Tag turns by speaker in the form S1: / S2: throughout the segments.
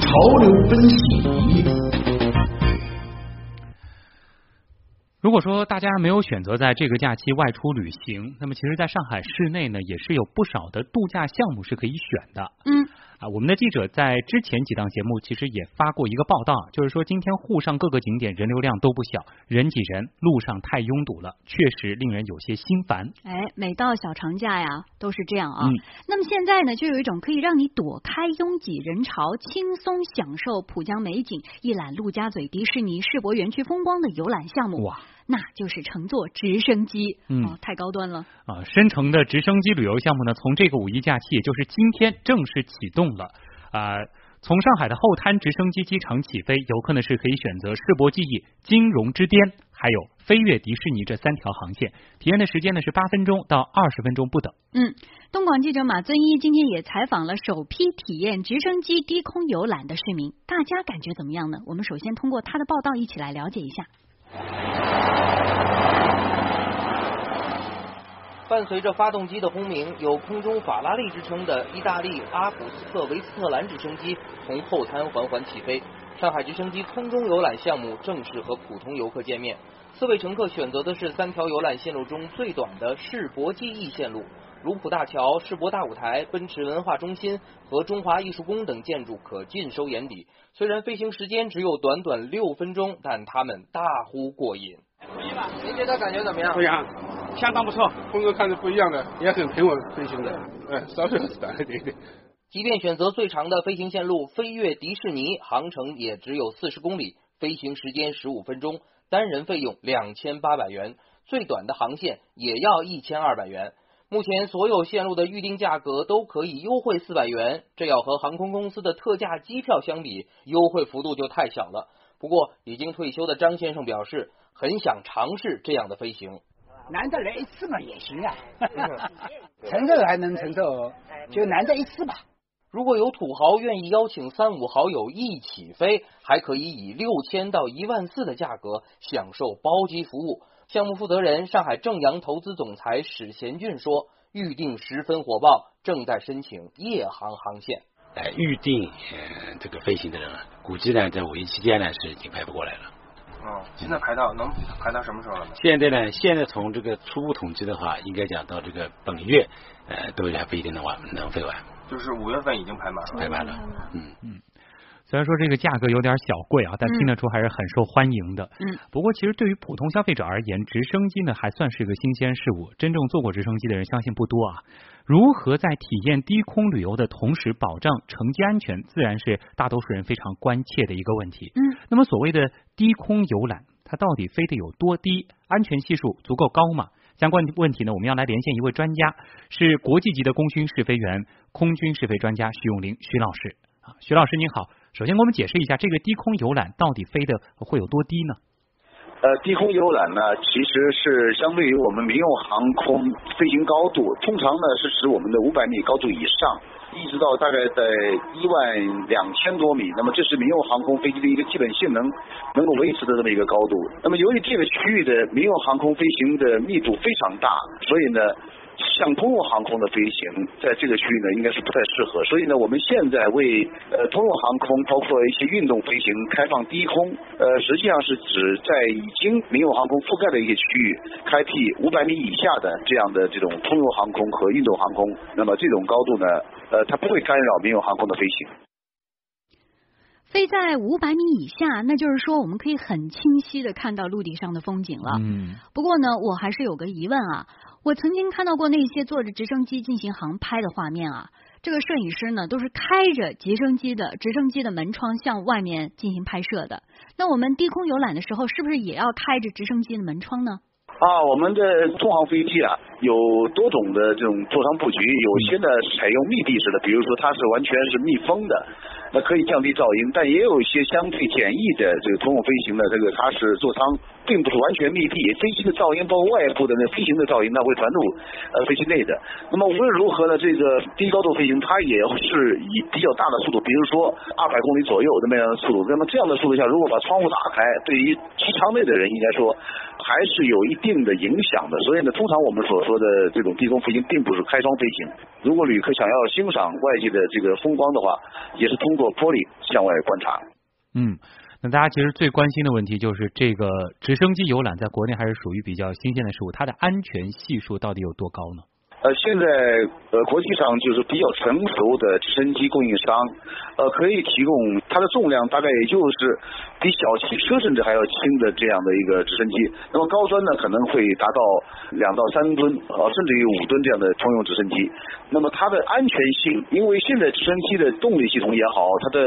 S1: 潮流分析。
S2: 如果说大家没有选择在这个假期外出旅行，那么其实在上海市内呢，也是有不少的度假项目是可以选的。
S3: 嗯。
S2: 啊，我们的记者在之前几档节目其实也发过一个报道，就是说今天沪上各个景点人流量都不小，人挤人，路上太拥堵了，确实令人有些心烦。
S3: 哎，每到小长假呀，都是这样啊。
S2: 嗯。
S3: 那么现在呢，就有一种可以让你躲开拥挤人潮，轻松享受浦江美景，一览陆家嘴迪士尼世博园区风光的游览项目。
S2: 哇！
S3: 那就是乘坐直升机，
S2: 嗯，
S3: 太高端了
S2: 啊！申城的直升机旅游项目呢，从这个五一假期，也就是今天正式启动了啊！从上海的后滩直升机机场起飞，游客呢是可以选择世博记忆、金融之巅，还有飞越迪士尼这三条航线，体验的时间呢是八分钟到二十分钟不等。
S3: 嗯，东广记者马尊一今天也采访了首批体验直升机低空游览的市民，大家感觉怎么样呢？我们首先通过他的报道一起来了解一下。
S4: 伴随着发动机的轰鸣，有“空中法拉利”之称的意大利阿普斯特维斯特兰直升机从后滩缓缓起飞。上海直升机空中游览项目正式和普通游客见面。四位乘客选择的是三条游览线路中最短的世博记忆线路。卢浦大桥、世博大舞台、奔驰文化中心和中华艺术宫等建筑可尽收眼底。虽然飞行时间只有短短六分钟，但他们大呼过瘾。您觉得感觉怎么样？
S5: 非常，相当不错。风格看着不一样的，也很平稳飞行的。嗯，稍微短一点点。
S4: 即便选择最长的飞行线路飞越迪士尼，航程也只有四十公里，飞行时间十五分钟，单人费用两千八百元，最短的航线也要一千二百元。目前所有线路的预定价格都可以优惠四百元，这要和航空公司的特价机票相比，优惠幅度就太小了。不过，已经退休的张先生表示，很想尝试这样的飞行。
S6: 难得来一次嘛，也行啊，承受还能承受，就难得一次吧。
S4: 如果有土豪愿意邀请三五好友一起飞，还可以以六千到一万四的价格享受包机服务。项目负责人、上海正阳投资总裁史贤俊说：“预定十分火爆，正在申请夜航航线。
S7: 哎，预定这个飞行的人啊，估计呢，在五一期间呢是已经排不过来了。
S8: 哦，现在排到能排到什么时候了？
S7: 现在呢，现在从这个初步统计的话，应该讲到这个本月，呃，都还不一定能完能飞完。
S8: 就是五月份已经排满了，
S7: 排满了。
S2: 嗯嗯。”虽然说这个价格有点小贵啊，但听得出还是很受欢迎的。
S3: 嗯，
S2: 不过其实对于普通消费者而言，直升机呢还算是个新鲜事物。真正坐过直升机的人相信不多啊。如何在体验低空旅游的同时保障乘机安全，自然是大多数人非常关切的一个问题。
S3: 嗯，
S2: 那么所谓的低空游览，它到底飞得有多低？安全系数足够高吗？相关问题呢，我们要来连线一位专家，是国际级的功勋试飞员、空军试飞专家徐永林徐老师。啊，徐老师您好。首先，我们解释一下这个低空游览到底飞的会有多低呢？
S9: 呃，低空游览呢，其实是相对于我们民用航空飞行高度，通常呢是指我们的五百米高度以上，一直到大概在一万两千多米。那么这是民用航空飞机的一个基本性能能够维持的这么一个高度。那么由于这个区域的民用航空飞行的密度非常大，所以呢。像通用航空的飞行，在这个区域呢，应该是不太适合。所以呢，我们现在为呃通用航空，包括一些运动飞行开放低空，呃，实际上是指在已经民用航空覆盖的一些区域，开辟五百米以下的这样的这种通用航空和运动航空。那么这种高度呢，呃，它不会干扰民用航空的飞行。
S3: 飞在五百米以下，那就是说我们可以很清晰的看到陆地上的风景了。
S2: 嗯。
S3: 不过呢，我还是有个疑问啊。我曾经看到过那些坐着直升机进行航拍的画面啊，这个摄影师呢都是开着直升机的直升机的门窗向外面进行拍摄的。那我们低空游览的时候，是不是也要开着直升机的门窗呢？
S9: 啊，我们的通航飞机啊，有多种的这种座舱布局，有些呢采用密闭式的，比如说它是完全是密封的。那可以降低噪音，但也有一些相对简易的这个通用飞行的这个，它是座舱并不是完全密闭，飞机的噪音包括外部的那飞行的噪音，那会传入呃飞机内的。那么无论如何呢，这个低高度飞行它也是以比较大的速度，比如说二百公里左右的那样的速度，那么这样的速度下，如果把窗户打开，对于机舱内的人应该说还是有一定的影响的。所以呢，通常我们所说的这种低空飞行，并不是开窗飞行。如果旅客想要欣赏外界的这个风光的话，也是通过玻璃向外观察。
S2: 嗯，那大家其实最关心的问题就是这个直升机游览在国内还是属于比较新鲜的事物，它的安全系数到底有多高呢？
S9: 呃，现在呃国际上就是比较成熟的直升机供应商，呃，可以提供它的重量大概也就是比小汽车甚至还要轻的这样的一个直升机。那么高端呢可能会达到两到三吨，呃，甚至于五吨这样的通用直升机。那么它的安全性，因为现在直升机的动力系统也好，它的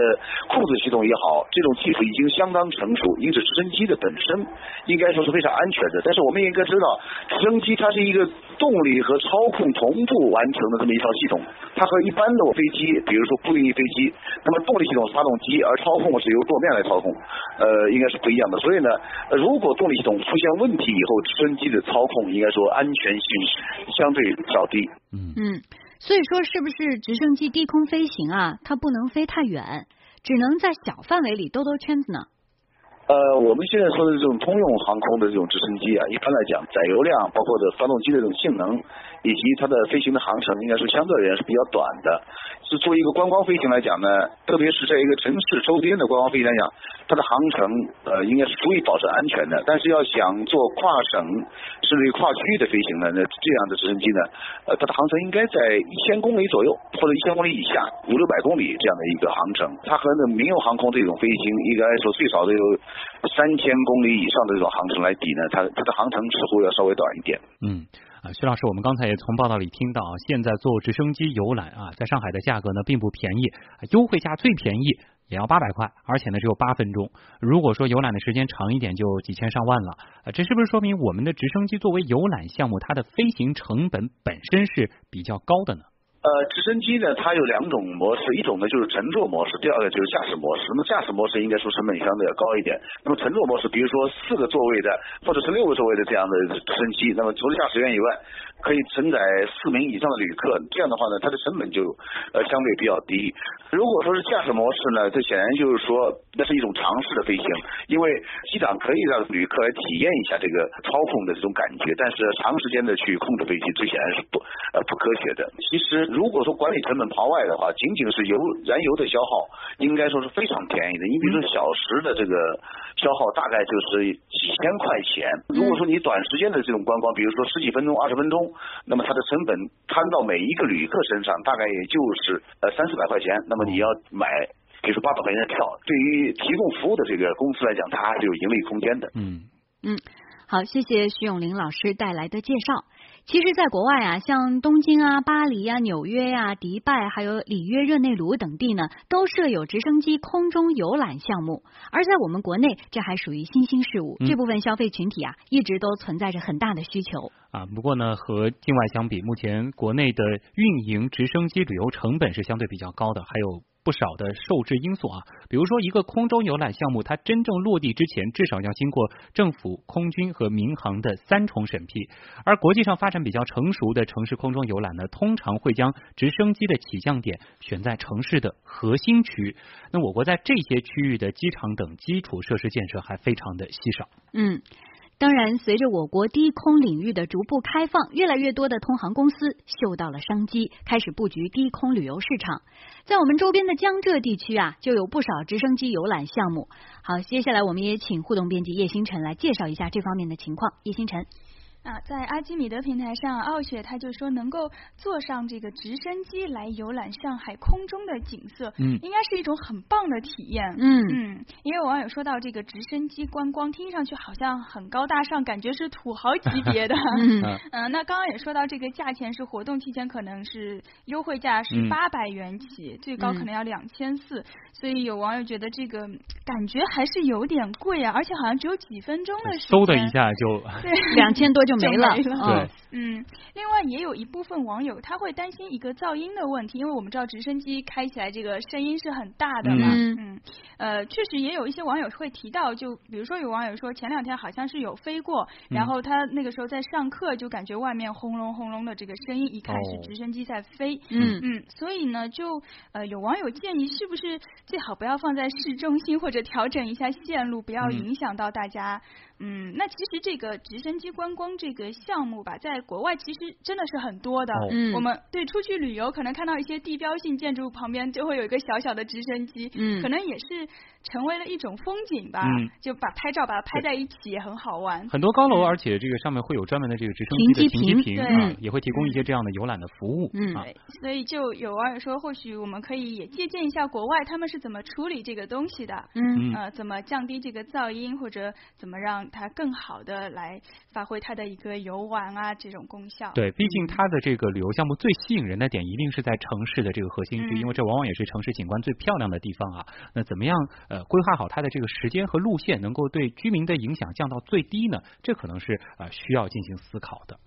S9: 控制系统也好，这种技术已经相当成熟，因此直升机的本身应该说是非常安全的。但是我们应该知道，直升机它是一个动力和操控。同步完成的这么一套系统，它和一般的飞机，比如说不翼飞机，那么动力系统是发动机，而操控是由舵面来操控，呃，应该是不一样的。所以呢，如果动力系统出现问题以后，直升机的操控应该说安全性相对较低。
S3: 嗯嗯，所以说是不是直升机低空飞行啊？它不能飞太远，只能在小范围里兜兜圈子呢？
S9: 呃，我们现在说的这种通用航空的这种直升机啊，一般来讲，载油量包括的发动机的这种性能，以及它的飞行的航程，应该说相对而言是比较短的。是作为一个观光飞行来讲呢，特别是在一个城市周边的观光飞行来讲，它的航程呃应该是足以保证安全的。但是要想做跨省甚至于跨区域的飞行呢，那这样的直升机呢，呃，它的航程应该在一千公里左右，或者一千公里以下，五六百公里这样的一个航程。它和那民用航空这种飞行应该说最少都有三千公里以上的这种航程来比呢，它它的航程似乎要稍微短一点。
S2: 嗯。徐老师，我们刚才也从报道里听到，现在坐直升机游览啊，在上海的价格呢并不便宜，优惠价最便宜也要八百块，而且呢只有八分钟。如果说游览的时间长一点，就几千上万了。啊，这是不是说明我们的直升机作为游览项目，它的飞行成本本身是比较高的呢？
S9: 呃，直升机呢，它有两种模式，一种呢就是乘坐模式，第二个就是驾驶模式。那么驾驶模式应该说成本相对要高一点。那么乘坐模式，比如说四个座位的或者是六个座位的这样的直升机，那么除了驾驶员以外，可以承载四名以上的旅客，这样的话呢，它的成本就呃相对比较低。如果说是驾驶模式呢，这显然就是说那是一种尝试的飞行，因为机长可以让旅客来体验一下这个操控的这种感觉，但是长时间的去控制飞机，这显然是不呃不科学的。其实如果说管理成本刨外的话，仅仅是油燃油的消耗，应该说是非常便宜的。你比如说小时的这个消耗大概就是几千块钱，如果说你短时间的这种观光，比如说十几分钟、二十分钟。那么它的成本摊到每一个旅客身上，大概也就是呃三四百块钱。那么你要买，比如说八百块钱的票，对于提供服务的这个公司来讲，它还是有盈利空间的。
S3: 嗯嗯，好，谢谢徐永林老师带来的介绍。其实，在国外啊，像东京啊、巴黎啊、纽约呀、迪拜，还有里约热内卢等地呢，都设有直升机空中游览项目。而在我们国内，这还属于新兴事物，这部分消费群体啊，一直都存在着很大的需求。
S2: 啊，不过呢，和境外相比，目前国内的运营直升机旅游成本是相对比较高的，还有。不少的受制因素啊，比如说一个空中游览项目，它真正落地之前，至少要经过政府、空军和民航的三重审批。而国际上发展比较成熟的城市空中游览呢，通常会将直升机的起降点选在城市的核心区。那我国在这些区域的机场等基础设施建设还非常的稀少。
S3: 嗯。当然，随着我国低空领域的逐步开放，越来越多的通航公司嗅到了商机，开始布局低空旅游市场。在我们周边的江浙地区啊，就有不少直升机游览项目。好，接下来我们也请互动编辑叶星辰来介绍一下这方面的情况。叶星辰。
S10: 啊，在阿基米德平台上，傲雪他就说能够坐上这个直升机来游览上海空中的景色，嗯，应该是一种很棒的体验，
S3: 嗯
S10: 嗯。也有网友说到这个直升机观光，听上去好像很高大上，感觉是土豪级别的，嗯嗯。那刚刚也说到这个价钱是活动期间可能是优惠价是八百元起，最高可能要两千四，所以有网友觉得这个感觉还是有点贵啊，而且好像只有几分钟的时间，
S2: 嗖的一下就
S3: 对 两千多就。
S10: 就
S3: 没了。
S10: 对，嗯，另外也有一部分网友他会担心一个噪音的问题，因为我们知道直升机开起来这个声音是很大的嘛。嗯，呃，确实也有一些网友会提到，就比如说有网友说前两天好像是有飞过，然后他那个时候在上课就感觉外面轰隆轰隆的这个声音，一看是直升机在飞。嗯嗯，所以呢，就呃有网友建议，是不是最好不要放在市中心，或者调整一下线路，不要影响到大家。嗯，那其实这个直升机观光这个项目吧，在国外其实真的是很多的。嗯，我们对出去旅游，可能看到一些地标性建筑旁边就会有一个小小的直升机，嗯，可能也是成为了一种风景吧。嗯，就把拍照把它拍在一起也很好玩。
S2: 很多高楼，而且这个上面会有专门的这个直升机的停机坪，对，也会提供一些这样的游览的服务。
S10: 嗯，所以就有网友说，或许我们可以也借鉴一下国外他们是怎么处理这个东西的。嗯，呃，怎么降低这个噪音，或者怎么让它更好的来发挥它的一个游玩啊这种功效。
S2: 对，毕竟它的这个旅游项目最吸引人的点一定是在城市的这个核心区，因为这往往也是城市景观最漂亮的地方啊。那怎么样呃规划好它的这个时间和路线，能够对居民的影响降到最低呢？这可能是呃需要进行思考的。